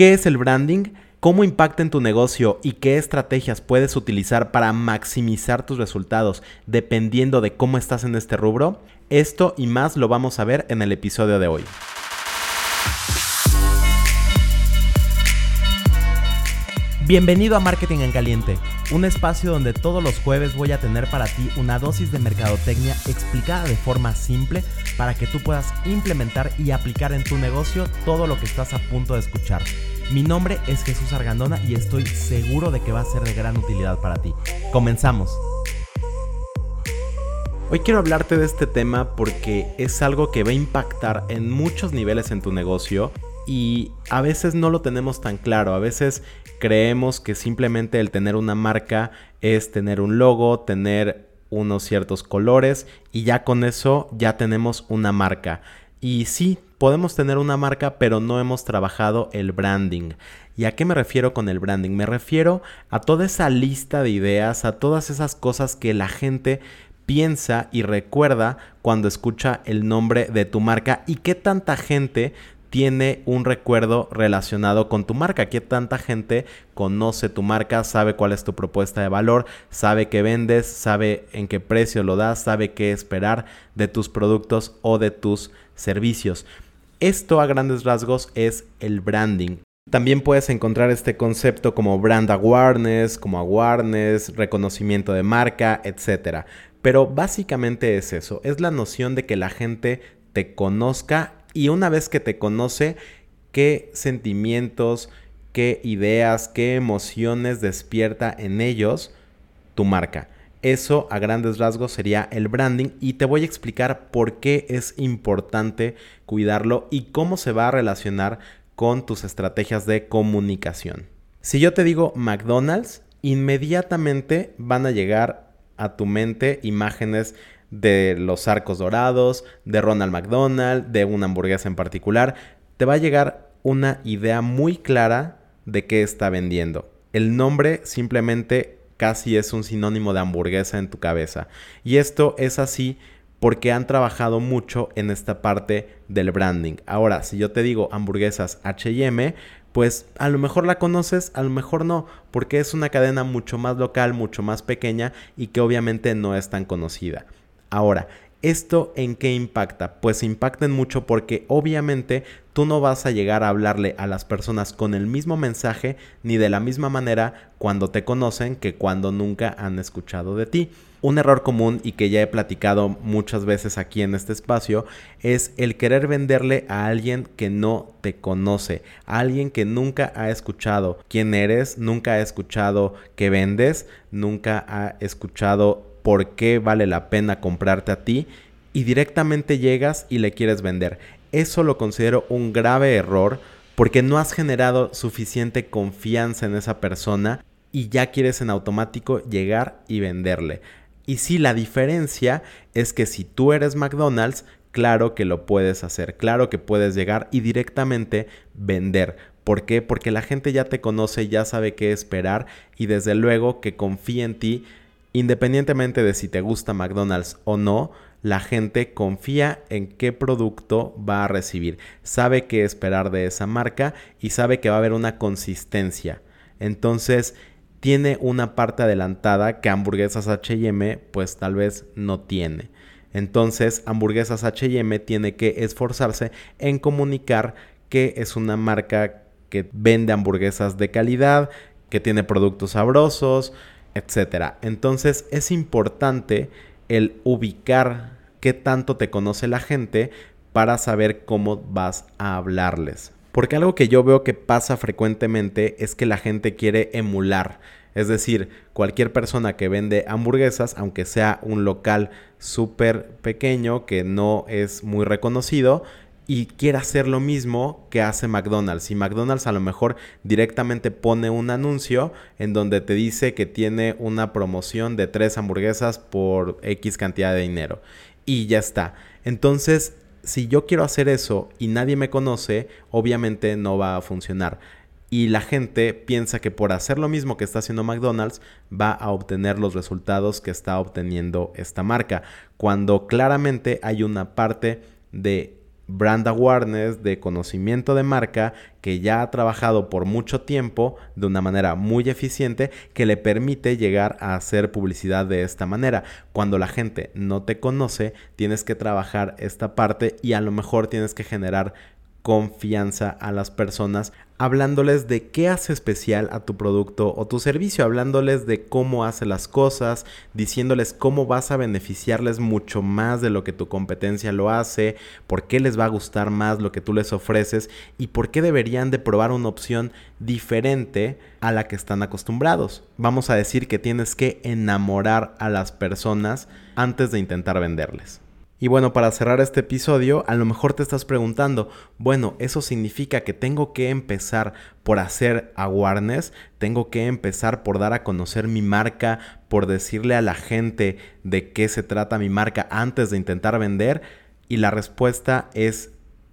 ¿Qué es el branding? ¿Cómo impacta en tu negocio y qué estrategias puedes utilizar para maximizar tus resultados dependiendo de cómo estás en este rubro? Esto y más lo vamos a ver en el episodio de hoy. Bienvenido a Marketing en Caliente, un espacio donde todos los jueves voy a tener para ti una dosis de mercadotecnia explicada de forma simple para que tú puedas implementar y aplicar en tu negocio todo lo que estás a punto de escuchar. Mi nombre es Jesús Argandona y estoy seguro de que va a ser de gran utilidad para ti. Comenzamos. Hoy quiero hablarte de este tema porque es algo que va a impactar en muchos niveles en tu negocio y a veces no lo tenemos tan claro. A veces creemos que simplemente el tener una marca es tener un logo, tener unos ciertos colores y ya con eso ya tenemos una marca. Y sí, podemos tener una marca, pero no hemos trabajado el branding. ¿Y a qué me refiero con el branding? Me refiero a toda esa lista de ideas, a todas esas cosas que la gente piensa y recuerda cuando escucha el nombre de tu marca y qué tanta gente tiene un recuerdo relacionado con tu marca. Que tanta gente conoce tu marca, sabe cuál es tu propuesta de valor, sabe qué vendes, sabe en qué precio lo das, sabe qué esperar de tus productos o de tus servicios. Esto a grandes rasgos es el branding. También puedes encontrar este concepto como brand awareness, como awareness, reconocimiento de marca, etc. Pero básicamente es eso, es la noción de que la gente te conozca y una vez que te conoce, qué sentimientos, qué ideas, qué emociones despierta en ellos tu marca. Eso a grandes rasgos sería el branding y te voy a explicar por qué es importante cuidarlo y cómo se va a relacionar con tus estrategias de comunicación. Si yo te digo McDonald's, inmediatamente van a llegar a tu mente imágenes de los arcos dorados, de Ronald McDonald, de una hamburguesa en particular, te va a llegar una idea muy clara de qué está vendiendo. El nombre simplemente casi es un sinónimo de hamburguesa en tu cabeza. Y esto es así porque han trabajado mucho en esta parte del branding. Ahora, si yo te digo hamburguesas HM, pues a lo mejor la conoces, a lo mejor no, porque es una cadena mucho más local, mucho más pequeña y que obviamente no es tan conocida. Ahora, ¿esto en qué impacta? Pues impacta en mucho porque obviamente tú no vas a llegar a hablarle a las personas con el mismo mensaje ni de la misma manera cuando te conocen que cuando nunca han escuchado de ti. Un error común y que ya he platicado muchas veces aquí en este espacio es el querer venderle a alguien que no te conoce, a alguien que nunca ha escuchado quién eres, nunca ha escuchado qué vendes, nunca ha escuchado por qué vale la pena comprarte a ti y directamente llegas y le quieres vender. Eso lo considero un grave error porque no has generado suficiente confianza en esa persona y ya quieres en automático llegar y venderle. Y si la diferencia es que si tú eres McDonald's, claro que lo puedes hacer, claro que puedes llegar y directamente vender. ¿Por qué? Porque la gente ya te conoce, ya sabe qué esperar y desde luego que confía en ti Independientemente de si te gusta McDonald's o no, la gente confía en qué producto va a recibir, sabe qué esperar de esa marca y sabe que va a haber una consistencia. Entonces, tiene una parte adelantada que hamburguesas HM pues tal vez no tiene. Entonces, hamburguesas HM tiene que esforzarse en comunicar que es una marca que vende hamburguesas de calidad, que tiene productos sabrosos, etcétera. Entonces es importante el ubicar qué tanto te conoce la gente para saber cómo vas a hablarles. Porque algo que yo veo que pasa frecuentemente es que la gente quiere emular. Es decir, cualquier persona que vende hamburguesas, aunque sea un local súper pequeño que no es muy reconocido, y quiere hacer lo mismo que hace McDonald's. Y McDonald's a lo mejor directamente pone un anuncio en donde te dice que tiene una promoción de tres hamburguesas por X cantidad de dinero. Y ya está. Entonces, si yo quiero hacer eso y nadie me conoce, obviamente no va a funcionar. Y la gente piensa que por hacer lo mismo que está haciendo McDonald's va a obtener los resultados que está obteniendo esta marca. Cuando claramente hay una parte de brand awareness, de conocimiento de marca, que ya ha trabajado por mucho tiempo de una manera muy eficiente que le permite llegar a hacer publicidad de esta manera. Cuando la gente no te conoce, tienes que trabajar esta parte y a lo mejor tienes que generar confianza a las personas, hablándoles de qué hace especial a tu producto o tu servicio, hablándoles de cómo hace las cosas, diciéndoles cómo vas a beneficiarles mucho más de lo que tu competencia lo hace, por qué les va a gustar más lo que tú les ofreces y por qué deberían de probar una opción diferente a la que están acostumbrados. Vamos a decir que tienes que enamorar a las personas antes de intentar venderles. Y bueno, para cerrar este episodio, a lo mejor te estás preguntando, bueno, ¿eso significa que tengo que empezar por hacer awareness? ¿Tengo que empezar por dar a conocer mi marca, por decirle a la gente de qué se trata mi marca antes de intentar vender? Y la respuesta es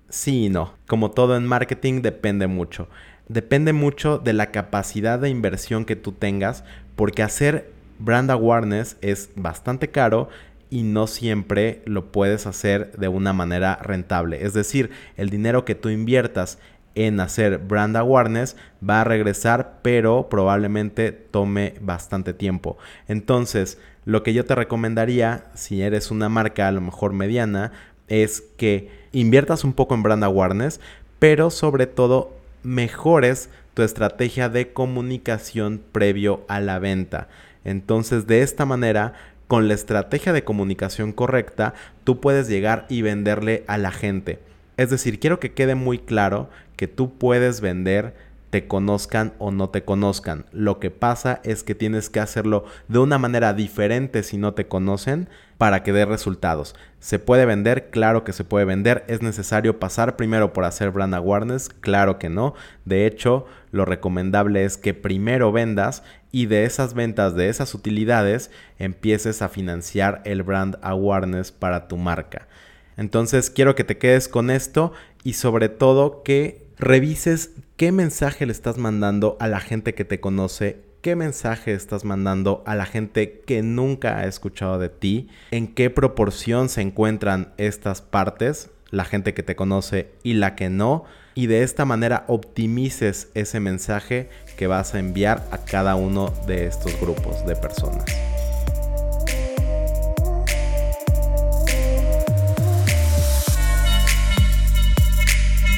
sí y no. Como todo en marketing depende mucho. Depende mucho de la capacidad de inversión que tú tengas, porque hacer brand awareness es bastante caro y no siempre lo puedes hacer de una manera rentable. Es decir, el dinero que tú inviertas en hacer brand awareness va a regresar, pero probablemente tome bastante tiempo. Entonces, lo que yo te recomendaría, si eres una marca a lo mejor mediana, es que inviertas un poco en brand awareness, pero sobre todo mejores tu estrategia de comunicación previo a la venta. Entonces, de esta manera con la estrategia de comunicación correcta, tú puedes llegar y venderle a la gente. Es decir, quiero que quede muy claro que tú puedes vender te conozcan o no te conozcan. Lo que pasa es que tienes que hacerlo de una manera diferente si no te conocen para que dé resultados. ¿Se puede vender? Claro que se puede vender. ¿Es necesario pasar primero por hacer brand awareness? Claro que no. De hecho, lo recomendable es que primero vendas y de esas ventas, de esas utilidades, empieces a financiar el brand awareness para tu marca. Entonces quiero que te quedes con esto y sobre todo que revises qué mensaje le estás mandando a la gente que te conoce, qué mensaje estás mandando a la gente que nunca ha escuchado de ti, en qué proporción se encuentran estas partes, la gente que te conoce y la que no, y de esta manera optimices ese mensaje que vas a enviar a cada uno de estos grupos de personas.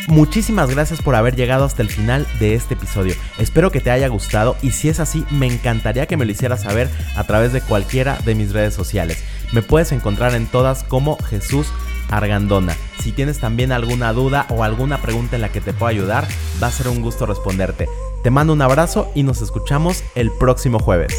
Muchísimas gracias por haber llegado hasta el final de este episodio. Espero que te haya gustado y si es así, me encantaría que me lo hicieras saber a través de cualquiera de mis redes sociales. Me puedes encontrar en todas como Jesús Argandona. Si tienes también alguna duda o alguna pregunta en la que te pueda ayudar, va a ser un gusto responderte. Te mando un abrazo y nos escuchamos el próximo jueves.